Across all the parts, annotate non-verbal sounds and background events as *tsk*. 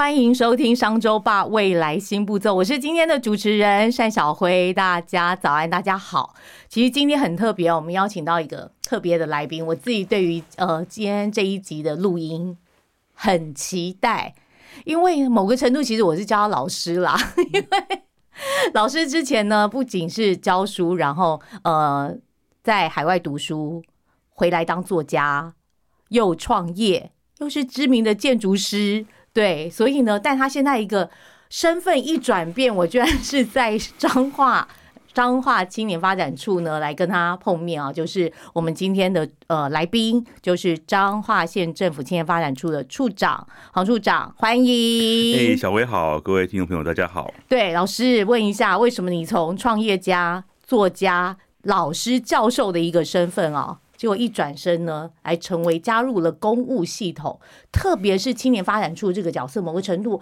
欢迎收听商周吧未来新步骤，我是今天的主持人单小辉，大家早安，大家好。其实今天很特别，我们邀请到一个特别的来宾，我自己对于呃今天这一集的录音很期待，因为某个程度其实我是教老师啦，因为老师之前呢不仅是教书，然后呃在海外读书，回来当作家，又创业，又是知名的建筑师。对，所以呢，但他现在一个身份一转变，我居然是在彰化彰化青年发展处呢来跟他碰面啊，就是我们今天的呃来宾，就是彰化县政府青年发展处的处长黄处长，欢迎。哎，小薇好，各位听众朋友大家好。对，老师问一下，为什么你从创业家、作家、老师、教授的一个身份啊？结果一转身呢，还成为加入了公务系统，特别是青年发展处这个角色，某个程度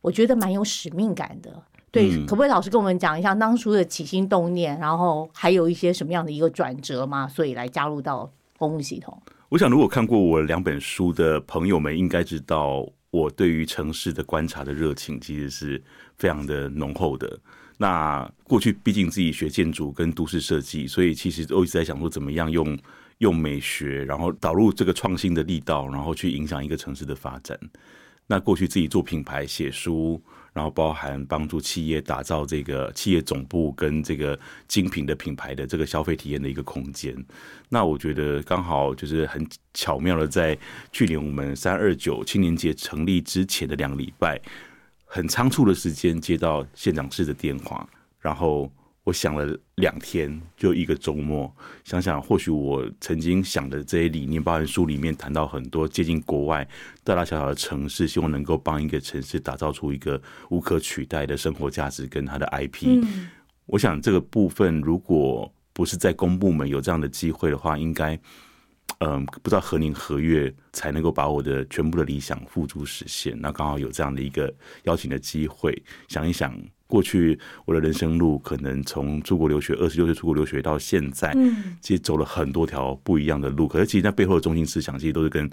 我觉得蛮有使命感的。对，可不可以老师跟我们讲一下当初的起心动念，然后还有一些什么样的一个转折吗？所以来加入到公务系统。我想，如果看过我两本书的朋友们，应该知道我对于城市的观察的热情其实是非常的浓厚的。那过去毕竟自己学建筑跟都市设计，所以其实都一直在想说怎么样用。用美学，然后导入这个创新的力道，然后去影响一个城市的发展。那过去自己做品牌、写书，然后包含帮助企业打造这个企业总部跟这个精品的品牌的这个消费体验的一个空间。那我觉得刚好就是很巧妙的，在去年我们三二九青年节成立之前的两个礼拜，很仓促的时间接到县长室的电话，然后。我想了两天，就一个周末，想想或许我曾经想的这些理念，包含书里面谈到很多接近国外大大小小的城市，希望能够帮一个城市打造出一个无可取代的生活价值跟它的 IP。我想这个部分，如果不是在公部门有这样的机会的话，应该嗯，不知道何年何月才能够把我的全部的理想付诸实现。那刚好有这样的一个邀请的机会，想一想。过去我的人生路，可能从出国留学，二十六岁出国留学到现在，嗯，其实走了很多条不一样的路。可是其实那背后的中心思想，其实都是跟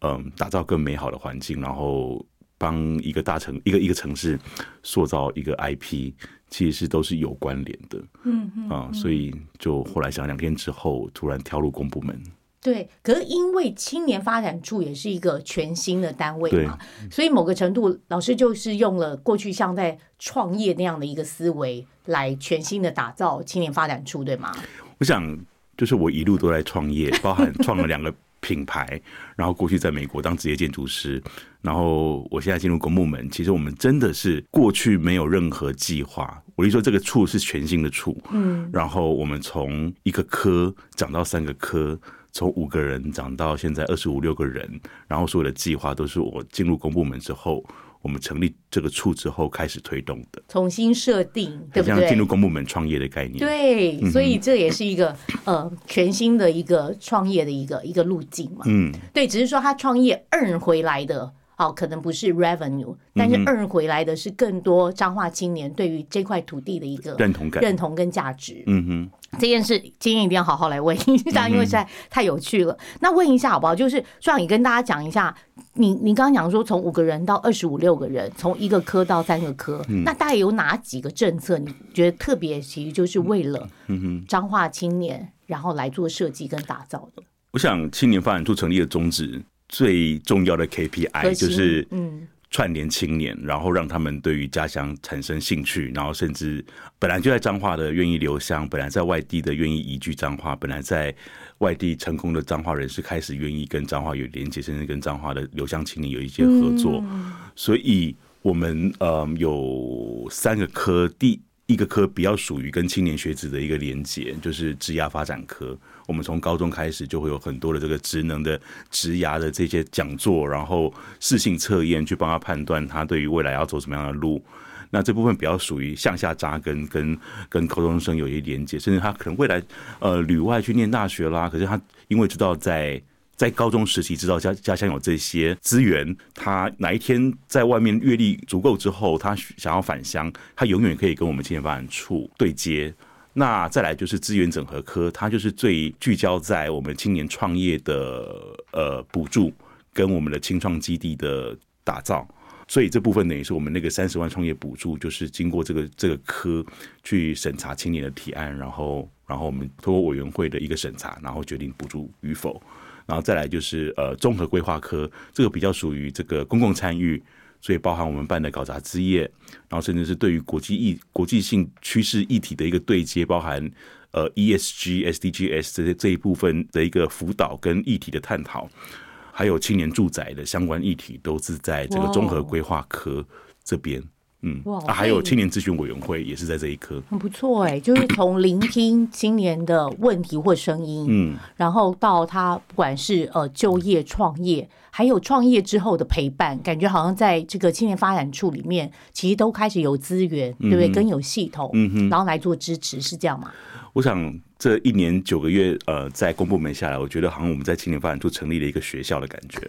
嗯，打造更美好的环境，然后帮一个大城一个一个城市塑造一个 IP，其实是都是有关联的。嗯嗯啊，所以就后来想两天之后，突然跳入公部门。对，可是因为青年发展处也是一个全新的单位嘛，所以某个程度，老师就是用了过去像在创业那样的一个思维，来全新的打造青年发展处，对吗？我想，就是我一路都在创业，包含创了两个品牌，然后过去在美国当职业建筑师，然后我现在进入公部门，其实我们真的是过去没有任何计划。我一说这个处是全新的处，嗯，然后我们从一个科涨到三个科。从五个人涨到现在二十五六个人，然后所有的计划都是我进入公部门之后，我们成立这个处之后开始推动的。重新设定，对不对？进入公部门创业的概念。对，所以这也是一个呃全新的一个创业的一个一个路径嘛。嗯，对，只是说他创业 earn 回来的。好，可能不是 revenue，但是 earn 回来的是更多彰化青年对于这块土地的一个认同感、认同跟价值。嗯哼，这件事今天一定要好好来问一下，因为实在太有趣了。那问一下好不好？就是壮你跟大家讲一下，你你刚刚讲说从五个人到二十五六个人，从一个科到三个科，那大概有哪几个政策？你觉得特别，其实就是为了彰化青年，然后来做设计跟打造的。我想青年发展处成立的宗旨。最重要的 KPI 就是串联青年，然后让他们对于家乡产生兴趣，然后甚至本来就在彰化的愿意留乡，本来在外地的愿意移居彰化，本来在外地成功的彰化人士开始愿意跟彰化有连接，甚至跟彰化的留乡青年有一些合作。所以，我们呃有三个科，第一个科比较属于跟青年学子的一个连接，就是职涯发展科。我们从高中开始就会有很多的这个职能的职涯的这些讲座，然后试性测验去帮他判断他对于未来要走什么样的路。那这部分比较属于向下扎根，跟跟高中生有一些连接，甚至他可能未来呃旅外去念大学啦，可是他因为知道在在高中时期知道家家乡有这些资源，他哪一天在外面阅历足够之后，他想要返乡，他永远可以跟我们青年发展处对接。那再来就是资源整合科，它就是最聚焦在我们青年创业的呃补助跟我们的青创基地的打造。所以这部分等于是我们那个三十万创业补助，就是经过这个这个科去审查青年的提案，然后然后我们通过委员会的一个审查，然后决定补助与否。然后再来就是呃综合规划科，这个比较属于这个公共参与，所以包含我们办的搞砸之夜，然后甚至是对于国际议国际性趋势议题的一个对接，包含呃 ESG、SDGs 这些这一部分的一个辅导跟议题的探讨，还有青年住宅的相关议题，都是在这个综合规划科这边。嗯，啊，还有青年咨询委员会也是在这一科，很不错哎，*coughs* 就是从聆听青年的问题或声音，嗯，然后到他不管是呃就业、创业，还有创业之后的陪伴，感觉好像在这个青年发展处里面，其实都开始有资源，对不对？更有系统，嗯哼，然后来做支持，是这样吗？我想。这一年九个月，呃，在公部门下来，我觉得好像我们在青年发展处成立了一个学校的感觉，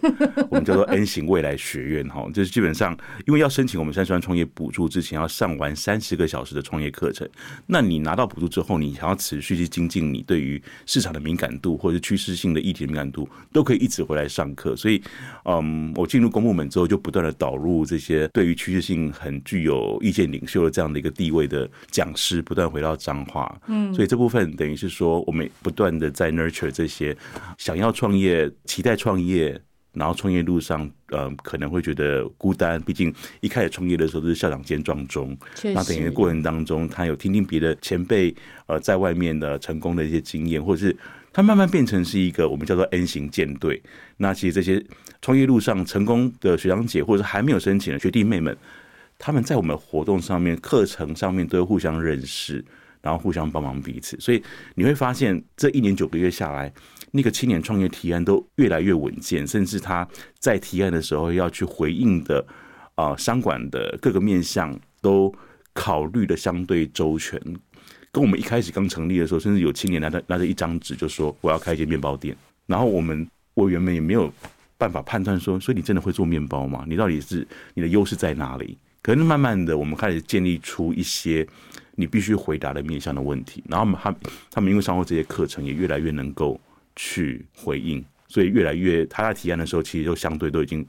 我们叫做 N 型未来学院哈，就是基本上因为要申请我们三十万创业补助之前，要上完三十个小时的创业课程。那你拿到补助之后，你想要持续去精进你对于市场的敏感度或者是趋势性的议题的敏感度，都可以一直回来上课。所以，嗯，我进入公部门之后，就不断的导入这些对于趋势性很具有意见领袖的这样的一个地位的讲师，不断回到彰化。嗯，所以这部分等于。是说，我们不断的在 nurture 这些想要创业、期待创业，然后创业路上，呃，可能会觉得孤单。毕竟一开始创业的时候都是校长兼壮中，那等于过程当中，他有听听别的前辈呃在外面的成功的一些经验，或者是他慢慢变成是一个我们叫做 N 型舰队。那其实这些创业路上成功的学长姐，或者是还没有申请的学弟妹们，他们在我们活动上面、课程上面都会互相认识。然后互相帮忙彼此，所以你会发现这一年九个月下来，那个青年创业提案都越来越稳健，甚至他在提案的时候要去回应的啊，商管的各个面向都考虑的相对周全。跟我们一开始刚成立的时候，甚至有青年拿着拿着一张纸就说我要开一间面包店，然后我们委员们也没有办法判断说，所以你真的会做面包吗？你到底是你的优势在哪里？可能慢慢的，我们开始建立出一些。你必须回答的面向的问题，然后他他们因为上过这些课程，也越来越能够去回应，所以越来越他在提案的时候，其实就相对都已经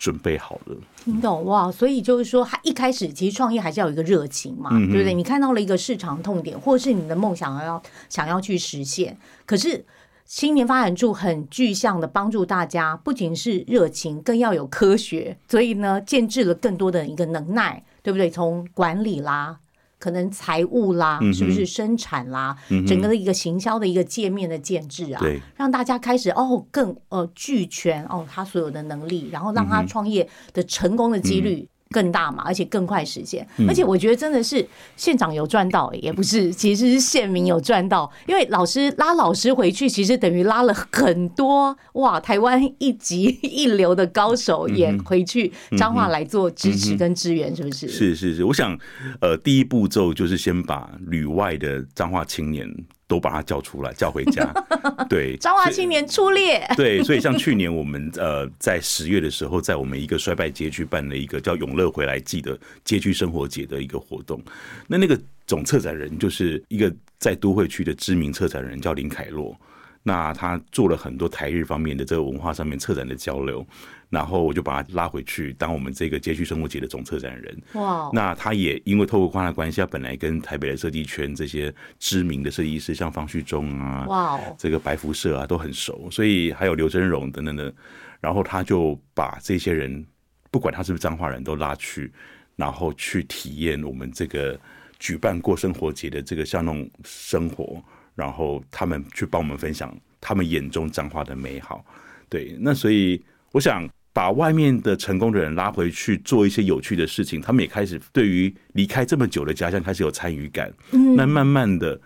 准备好了。听懂哇？所以就是说，他一开始其实创业还是要有一个热情嘛，对不对？你看到了一个市场痛点，或是你的梦想要想要去实现，可是青年发展处很具象的帮助大家，不仅是热情，更要有科学，所以呢，建制了更多的一个能耐，对不对？从管理啦。可能财务啦，是不是生产啦，整个的一个行销的一个界面的建制啊，让大家开始哦更呃俱全哦他所有的能力，然后让他创业的成功的几率。更大嘛，而且更快实现，而且我觉得真的是县长有赚到，也不是，*laughs* 其实是县民有赚到，因为老师拉老师回去，其实等于拉了很多哇，台湾一级 *laughs* 一流的高手也回去彰化来做支持跟支援，是不是？是是是，我想呃，第一步骤就是先把旅外的彰化青年。都把他叫出来，叫回家。*laughs* 对，彰化青年出列。对，所以像去年我们呃在十月的时候，在我们一个衰败街区办了一个叫“永乐回来记”的街区生活节的一个活动。那那个总策展人就是一个在都会区的知名策展人，叫林凯洛。那他做了很多台日方面的这个文化上面策展的交流。然后我就把他拉回去当我们这个街区生活节的总策展人。哇！那他也因为透过他的关系，他本来跟台北的设计圈这些知名的设计师，像方旭中啊，哇，这个白辐射啊都很熟，所以还有刘真荣等等的。然后他就把这些人，不管他是不是彰化人都拉去，然后去体验我们这个举办过生活节的这个像那种生活，然后他们去帮我们分享他们眼中彰化的美好。对，那所以我想。把外面的成功的人拉回去做一些有趣的事情，他们也开始对于离开这么久的家乡开始有参与感。嗯，那慢慢的，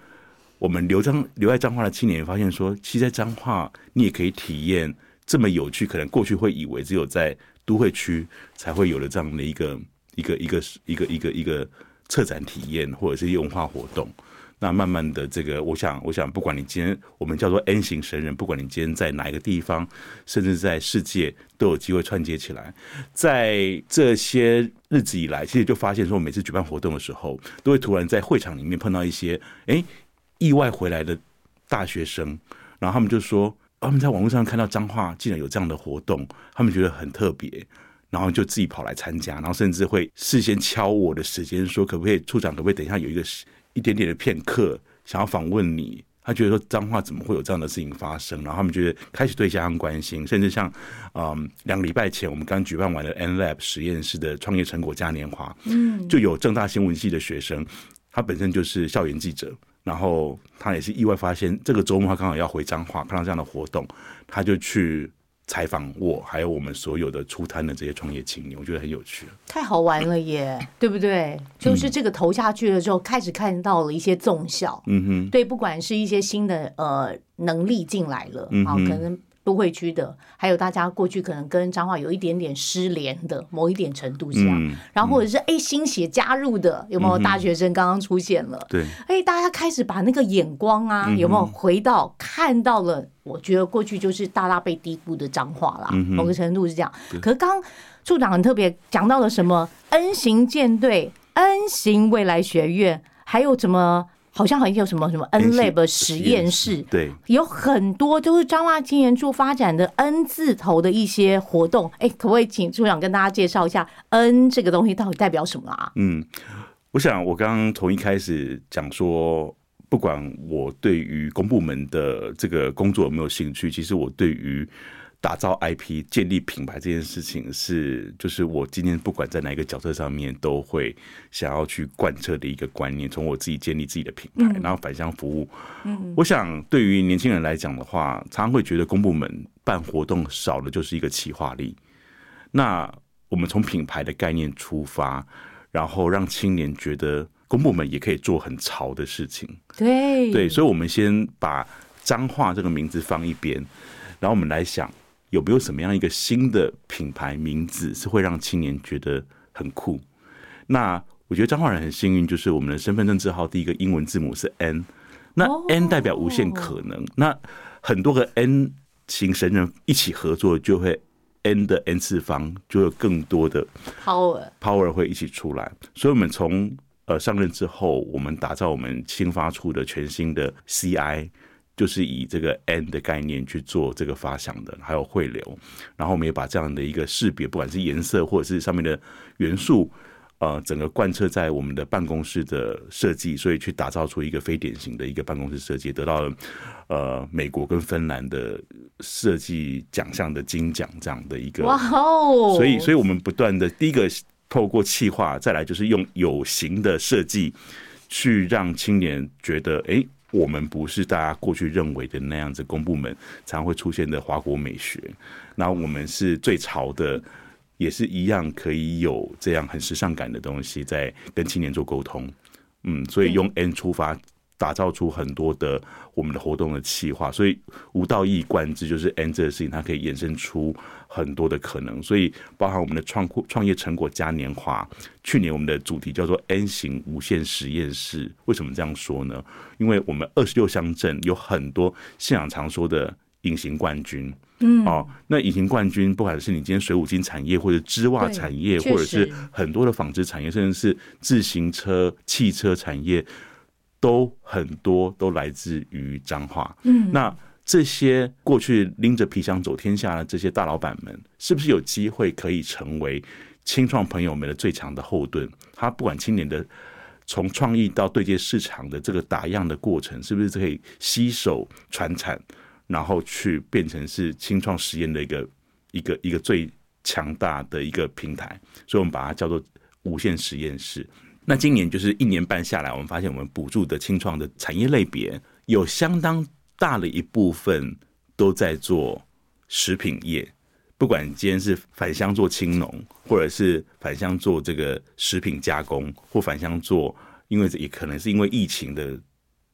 我们留张留在彰化的青年发现说，其实在彰化你也可以体验这么有趣，可能过去会以为只有在都会区才会有的这样的一个一个一个一个一个一个策展体验，或者是一文化活动。那慢慢的，这个我想，我想，不管你今天我们叫做 N 型神人，不管你今天在哪一个地方，甚至在世界，都有机会串接起来。在这些日子以来，其实就发现说，每次举办活动的时候，都会突然在会场里面碰到一些哎意外回来的大学生，然后他们就说，他们在网络上看到彰化竟然有这样的活动，他们觉得很特别，然后就自己跑来参加，然后甚至会事先敲我的时间，说可不可以处长，可不可以等一下有一个。一点点的片刻，想要访问你，他觉得说脏话怎么会有这样的事情发生？然后他们觉得开始对家乡关心，甚至像，嗯，两个礼拜前我们刚举办完的 N Lab 实验室的创业成果嘉年华，嗯，就有正大新闻系的学生，他本身就是校园记者，然后他也是意外发现这个周末他刚好要回彰化，看到这样的活动，他就去。采访我，还有我们所有的出摊的这些创业青年，我觉得很有趣，太好玩了耶，对不对？就是这个投下去了之后，开始看到了一些纵效，嗯哼，对，不管是一些新的呃能力进来了，啊，可能。都会区的，还有大家过去可能跟彰化有一点点失联的某一点程度这样，然后或者是哎新血加入的，有没有大学生刚刚出现了？对，哎，大家开始把那个眼光啊，有没有回到看到了？我觉得过去就是大大被低估的彰化啦，某个程度是这样。可是刚处长很特别讲到了什么 N 型舰队、N 型未来学院，还有什么？好像好像有什么什么 N Lab 实验室，对，有很多都是彰化青年处发展的 N 字头的一些活动。哎，可不可以请处长跟大家介绍一下 N 这个东西到底代表什么啊？嗯，我想我刚刚从一开始讲说，不管我对于公部门的这个工作有没有兴趣，其实我对于。打造 IP、建立品牌这件事情是，就是我今天不管在哪一个角色上面，都会想要去贯彻的一个观念。从我自己建立自己的品牌，然后返乡服务。嗯，我想对于年轻人来讲的话，常常会觉得公部门办活动少的就是一个企划力。那我们从品牌的概念出发，然后让青年觉得公部门也可以做很潮的事情。对对，所以我们先把脏话这个名字放一边，然后我们来想。有没有什么样一个新的品牌名字是会让青年觉得很酷？那我觉得彰化人很幸运，就是我们的身份证字号第一个英文字母是 N，那 N 代表无限可能。那很多个 N 型神人一起合作，就会 N 的 N 次方就有更多的 power power 会一起出来。所以，我们从呃上任之后，我们打造我们新发出的全新的 CI。就是以这个 N 的概念去做这个发想的，还有汇流，然后我们也把这样的一个识别，不管是颜色或者是上面的元素，呃，整个贯彻在我们的办公室的设计，所以去打造出一个非典型的一个办公室设计，得到了呃美国跟芬兰的设计奖项的金奖这样的一个。哇哦！所以，所以我们不断的第一个透过气化，再来就是用有形的设计去让青年觉得，哎。我们不是大家过去认为的那样子，公部门常会出现的华国美学。那我们是最潮的，也是一样可以有这样很时尚感的东西，在跟青年做沟通。嗯，所以用 N 出发。打造出很多的我们的活动的企划，所以无道一以贯之，就是 N 这个事情，它可以衍生出很多的可能。所以包含我们的创创业成果嘉年华，去年我们的主题叫做 N 型无限实验室。为什么这样说呢？因为我们二十六乡镇有很多现场常说的隐形冠军，嗯，哦，那隐形冠军，不管是你今天水五金产业，或者织袜产业，或者是很多的纺织产业，甚至是自行车、汽车产业。都很多都来自于彰化，嗯，那这些过去拎着皮箱走天下的这些大老板们，是不是有机会可以成为青创朋友们的最强的后盾？他不管青年的从创意到对接市场的这个打样的过程，是不是可以吸手传产，然后去变成是青创实验的一个一个一个最强大的一个平台？所以我们把它叫做无限实验室。那今年就是一年半下来，我们发现我们补助的清创的产业类别有相当大的一部分都在做食品业，不管今天是返乡做青农，或者是返乡做这个食品加工，或返乡做，因为也可能是因为疫情的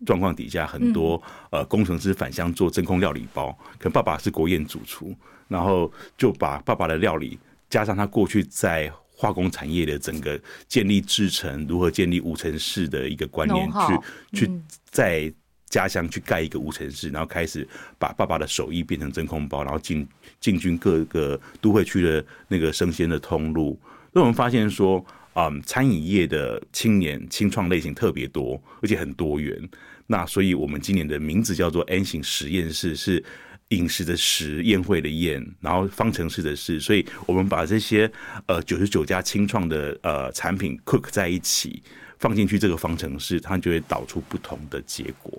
状况底下，很多呃工程师返乡做真空料理包，可能爸爸是国宴主厨，然后就把爸爸的料理加上他过去在。化工产业的整个建立制程，如何建立无尘室的一个观念，去去在家乡去盖一个无尘室，然后开始把爸爸的手艺变成真空包，然后进进军各个都会区的那个生鲜的通路。所以我们发现说，嗯，餐饮业的青年青创类型特别多，而且很多元。那所以我们今年的名字叫做 N 型实验室，是。饮食的食，宴会的宴，然后方程式的式，所以我们把这些呃九十九家清创的呃产品 cook 在一起，放进去这个方程式，它就会导出不同的结果。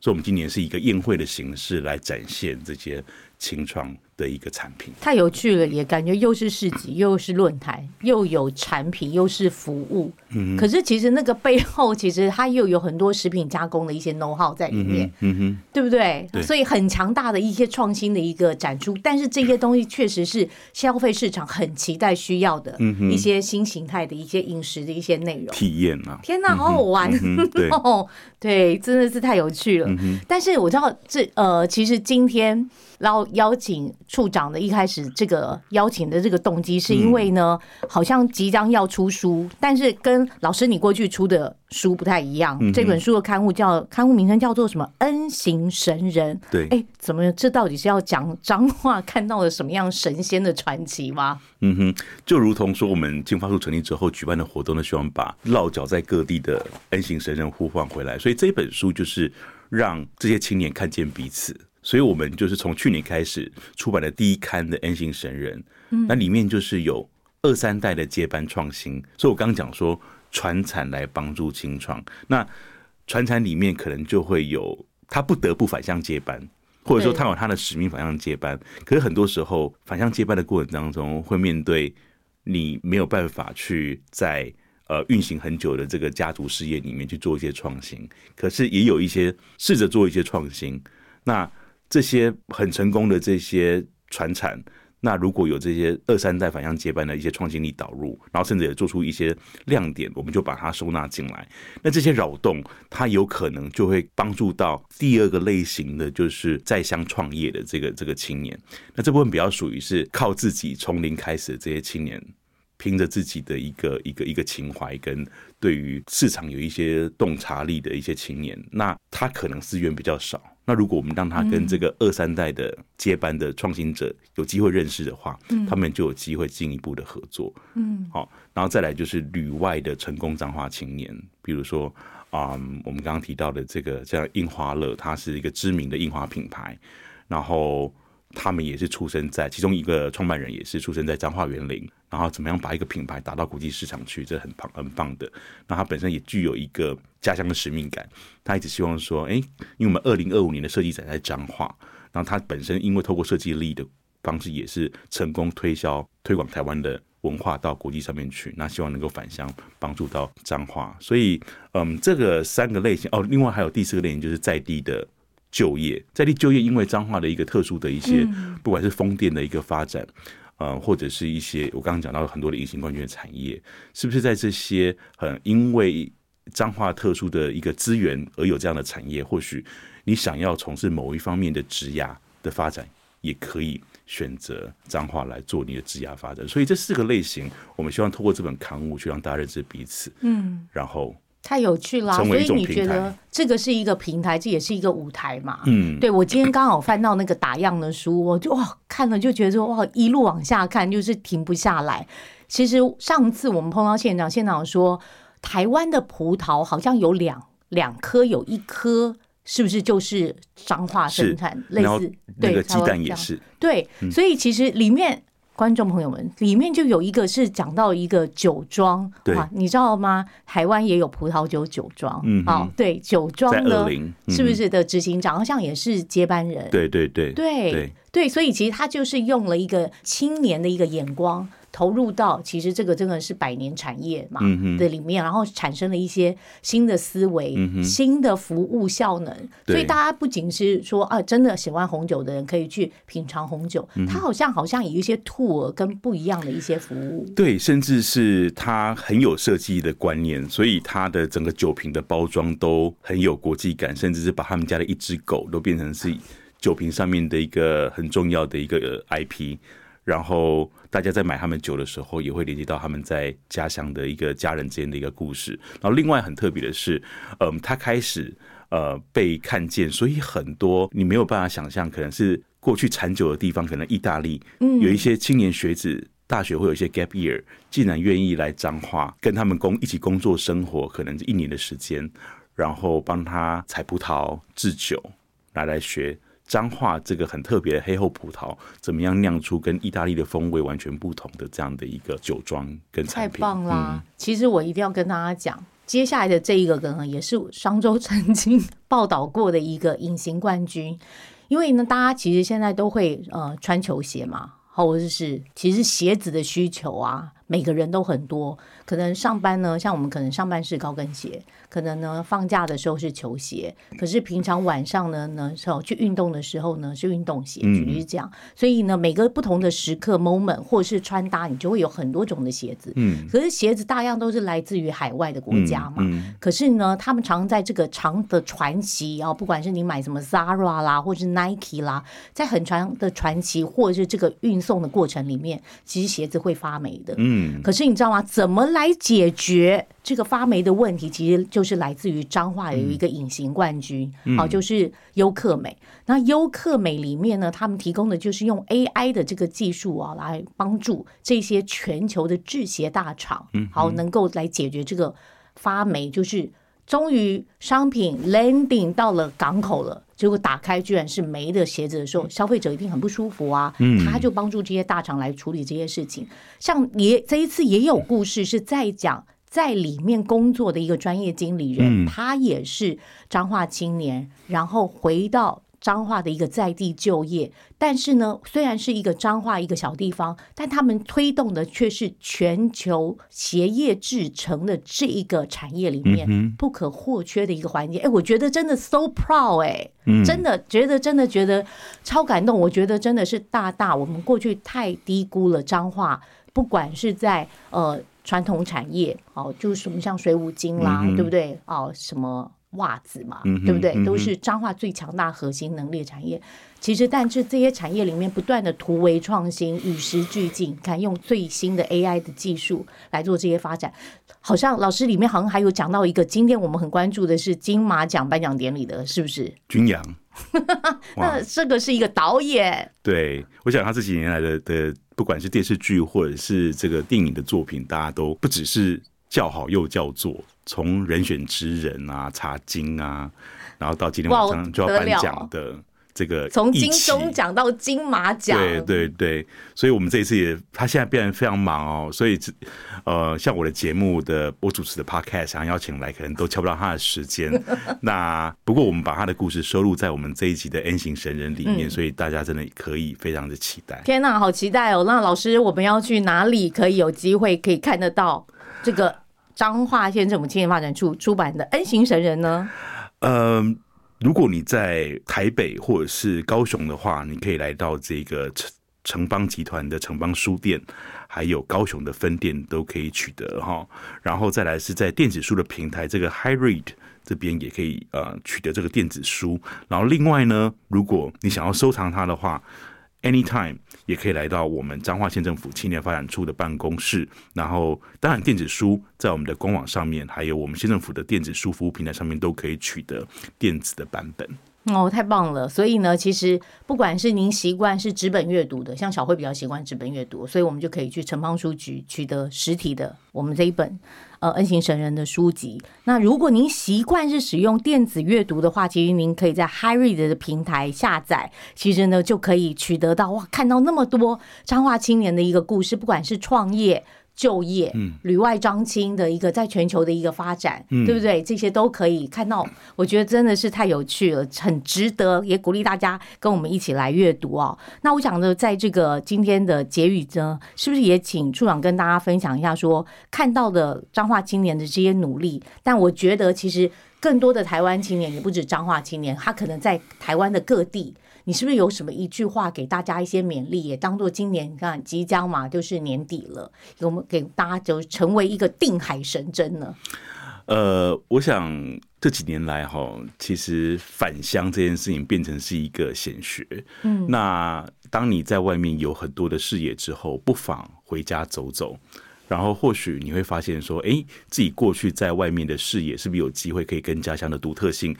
所以，我们今年是一个宴会的形式来展现这些清创。的一个产品太有趣了，也感觉又是市集，又是论坛，又有产品，又是服务。嗯，可是其实那个背后，其实它又有很多食品加工的一些 know how 在里面。嗯哼，对不对？所以很强大的一些创新的一个展出，但是这些东西确实是消费市场很期待需要的一些新形态的一些饮食的一些内容体验啊！天哪，好好玩！*laughs* 哦，对，真的是太有趣了。但是我知道这呃，其实今天。然后邀请处长的一开始这个邀请的这个动机，是因为呢，好像即将要出书，但是跟老师你过去出的书不太一样。这本书的刊物叫刊物名称叫做什么？N 型神人。对，哎，怎么这到底是要讲脏话看到了什么样神仙的传奇吗？嗯哼，就如同说我们金发处成立之后举办的活动呢，希望把落脚在各地的 N 型神人呼唤回来，所以这本书就是让这些青年看见彼此。所以，我们就是从去年开始出版的第一刊的《N 型神人》，那里面就是有二三代的接班创新。所以我刚刚讲说，传产来帮助清创，那传产里面可能就会有他不得不反向接班，或者说他有他的使命反向接班。可是很多时候，反向接班的过程当中，会面对你没有办法去在呃运行很久的这个家族事业里面去做一些创新。可是也有一些试着做一些创新，那。这些很成功的这些传产，那如果有这些二三代反向接班的一些创新力导入，然后甚至也做出一些亮点，我们就把它收纳进来。那这些扰动，它有可能就会帮助到第二个类型的，就是在乡创业的这个这个青年。那这部分比较属于是靠自己从零开始的这些青年，凭着自己的一个一个一个情怀跟对于市场有一些洞察力的一些青年，那他可能资源比较少。那如果我们让他跟这个二三代的接班的创新者有机会认识的话，他们就有机会进一步的合作。嗯，好，然后再来就是旅外的成功彰化青年，比如说啊，我们刚刚提到的这个像印花乐，它是一个知名的印花品牌，然后。他们也是出生在其中一个创办人也是出生在彰化园林，然后怎么样把一个品牌打到国际市场去，这很棒很棒的。那他本身也具有一个家乡的使命感，他一直希望说，哎，因为我们二零二五年的设计展在彰化，然后他本身因为透过设计力的方式，也是成功推销推广台湾的文化到国际上面去，那希望能够返乡帮助到彰化。所以，嗯，这个三个类型哦，另外还有第四个类型就是在地的。就业在地就业，因为彰化的一个特殊的一些，不管是风电的一个发展，呃，或者是一些我刚刚讲到很多的隐形冠军的产业，是不是在这些很因为彰化特殊的一个资源而有这样的产业？或许你想要从事某一方面的职涯的发展，也可以选择彰化来做你的职涯发展。所以这四个类型，我们希望透过这本刊物去让大家认识彼此，嗯，然后。太有趣啦！所以你觉得这个是一个平台，这也是一个舞台嘛？嗯，对我今天刚好翻到那个打样的书，我就哇看了就觉得说哇一路往下看就是停不下来。其实上次我们碰到现场，现场说台湾的葡萄好像有两两颗，有一颗是不是就是彰化生产？类似那个鸡蛋也是对，所以其实里面。观众朋友们，里面就有一个是讲到一个酒庄，啊，你知道吗？台湾也有葡萄酒酒庄，嗯，好，对，酒庄呢，是不是的执行长好像也是接班人？对对对对对，所以其实他就是用了一个青年的一个眼光。投入到其实这个真的是百年产业嘛的里面，然后产生了一些新的思维、新的服务效能。所以大家不仅是说啊，真的喜欢红酒的人可以去品尝红酒，它好像好像有一些 tour 跟不一样的一些服务。对，甚至是它很有设计的观念，所以它的整个酒瓶的包装都很有国际感，甚至是把他们家的一只狗都变成是酒瓶上面的一个很重要的一个 IP。然后大家在买他们酒的时候，也会连接到他们在家乡的一个家人之间的一个故事。然后另外很特别的是，嗯，他开始呃被看见，所以很多你没有办法想象，可能是过去产酒的地方，可能意大利，嗯，有一些青年学子。大学会有一些 gap year，竟然愿意来彰化跟他们工一起工作生活，可能一年的时间，然后帮他采葡萄制酒，拿来学彰化这个很特别的黑后葡萄怎么样酿出跟意大利的风味完全不同的这样的一个酒庄跟产品。太棒啦！其实我一定要跟大家讲，接下来的这一个呢，也是商周曾经报道过的一个隐形冠军，因为呢，大家其实现在都会呃穿球鞋嘛。或者是，其实鞋子的需求啊，每个人都很多。可能上班呢，像我们可能上班是高跟鞋。可能呢，放假的时候是球鞋，可是平常晚上呢，呢时候去运动的时候呢是运动鞋，举例是这样。所以呢，每个不同的时刻 moment 或是穿搭，你就会有很多种的鞋子。嗯，可是鞋子大样都是来自于海外的国家嘛。嗯。可是呢，他们常在这个长的传奇啊，不管是你买什么 Zara 啦，或是 Nike 啦，在很长的传奇或者是这个运送的过程里面，其实鞋子会发霉的。嗯。可是你知道吗？怎么来解决？这个发霉的问题，其实就是来自于彰化有一个隐形冠军，好，就是优客美。那优客美里面呢，他们提供的就是用 AI 的这个技术啊，来帮助这些全球的制鞋大厂，好，能够来解决这个发霉。就是终于商品 landing 到了港口了，结果打开居然是没的鞋子的时候，消费者一定很不舒服啊。嗯，他就帮助这些大厂来处理这些事情。像也这一次也有故事是在讲。在里面工作的一个专业经理人，他也是彰化青年，然后回到彰化的一个在地就业。但是呢，虽然是一个彰化一个小地方，但他们推动的却是全球鞋业制成的这一个产业里面不可或缺的一个环节。哎，我觉得真的 so proud 哎，真的觉得真的觉得超感动。我觉得真的是大大我们过去太低估了彰化，不管是在呃。传统产业，哦，就是什么像水五金啦，对不对？哦，什么袜子嘛，对不对？都是彰化最强大核心能力产业。其实，但是这些产业里面不断的突围创新，与时俱进，看用最新的 AI 的技术来做这些发展。好像老师里面好像还有讲到一个，今天我们很关注的是金马奖颁奖典礼的，是不是？军扬，*laughs* 那这个是一个导演。对，我想他这几年来的的。不管是电视剧或者是这个电影的作品，大家都不只是叫好又叫座。从人选之人啊、查经啊，然后到今天晚上就要颁奖的。这个从金钟奖到金马奖，对对对，所以我们这一次也，他现在变得非常忙哦，所以呃，像我的节目的我主持的 podcast 想邀请来，可能都敲不到他的时间。*laughs* 那不过我们把他的故事收录在我们这一集的 N 型神人里面，所以大家真的可以非常的期待。天哪，好期待哦！那老师，我们要去哪里可以有机会可以看得到这个彰化县政府青年发展处出版的 N 型神人呢？嗯。如果你在台北或者是高雄的话，你可以来到这个城城邦集团的城邦书店，还有高雄的分店都可以取得哈。然后再来是在电子书的平台，这个 High Read 这边也可以呃取得这个电子书。然后另外呢，如果你想要收藏它的话，Anytime 也可以来到我们彰化县政府青年发展处的办公室，然后当然电子书在我们的官网上面，还有我们县政府的电子书服务平台上面都可以取得电子的版本。哦，太棒了！所以呢，其实不管是您习惯是纸本阅读的，像小慧比较习惯纸本阅读，所以我们就可以去城邦书局取得实体的我们这一本呃恩行神人的书籍。那如果您习惯是使用电子阅读的话，其实您可以在 HiRead 的平台下载，其实呢就可以取得到哇，看到那么多彰化青年的一个故事，不管是创业。就业，旅外张青的一个在全球的一个发展，对不对？这些都可以看到，我觉得真的是太有趣了，很值得，也鼓励大家跟我们一起来阅读哦。那我想呢，在这个今天的结语呢，是不是也请处长跟大家分享一下，说看到的彰化青年的这些努力？但我觉得其实更多的台湾青年，也不止彰化青年，他可能在台湾的各地。你是不是有什么一句话给大家一些勉励，也当做今年你看即将嘛，就是年底了，我们给大家就成为一个定海神针呢？呃，我想这几年来哈，其实返乡这件事情变成是一个显学。嗯，那当你在外面有很多的视野之后，不妨回家走走，然后或许你会发现说，哎，自己过去在外面的视野是不是有机会可以跟家乡的独特性。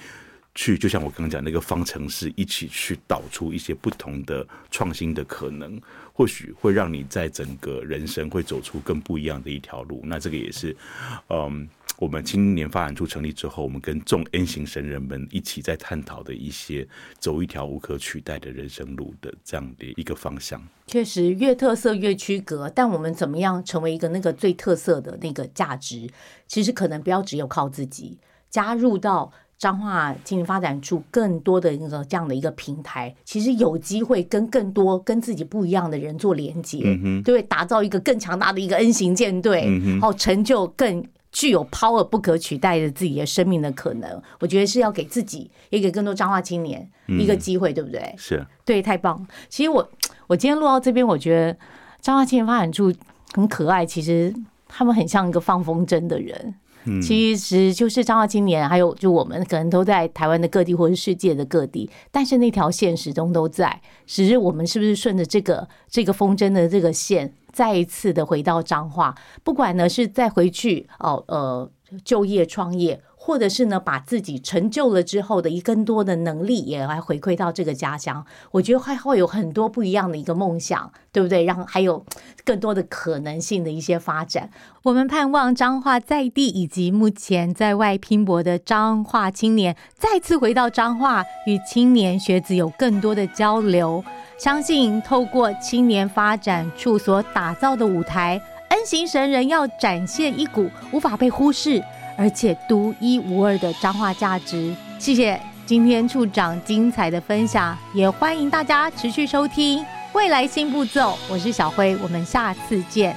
去，就像我刚刚讲那个方程式，一起去导出一些不同的创新的可能，或许会让你在整个人生会走出更不一样的一条路。那这个也是，嗯，我们青年发展处成立之后，我们跟众 N 型神人们一起在探讨的一些走一条无可取代的人生路的这样的一个方向。确实，越特色越区隔，但我们怎么样成为一个那个最特色的那个价值？其实可能不要只有靠自己加入到。彰化青年发展处更多的一个这样的一个平台，其实有机会跟更多跟自己不一样的人做连接，对？打造一个更强大的一个 N 型舰队，然后成就更具有 power 不可取代的自己的生命的可能。我觉得是要给自己，也给更多彰化青年一个机会，对不对？是，对，太棒。其实我 *tsk* 我今天录到这边，我觉得彰化青年发展处很可爱。其实他们很像一个放风筝的人。其实就是彰化青年，还有就我们可能都在台湾的各地或是世界的各地，但是那条线始终都在。只是我们是不是顺着这个这个风筝的这个线，再一次的回到彰化？不管呢是再回去哦呃就业创业。或者是呢，把自己成就了之后的一更多的能力也来回馈到这个家乡，我觉得还会有很多不一样的一个梦想，对不对？让还有更多的可能性的一些发展。我们盼望彰化在地以及目前在外拼搏的彰化青年，再次回到彰化，与青年学子有更多的交流。相信透过青年发展处所打造的舞台，N 型神人要展现一股无法被忽视。而且独一无二的彰化价值。谢谢今天处长精彩的分享，也欢迎大家持续收听未来新步骤。我是小辉，我们下次见。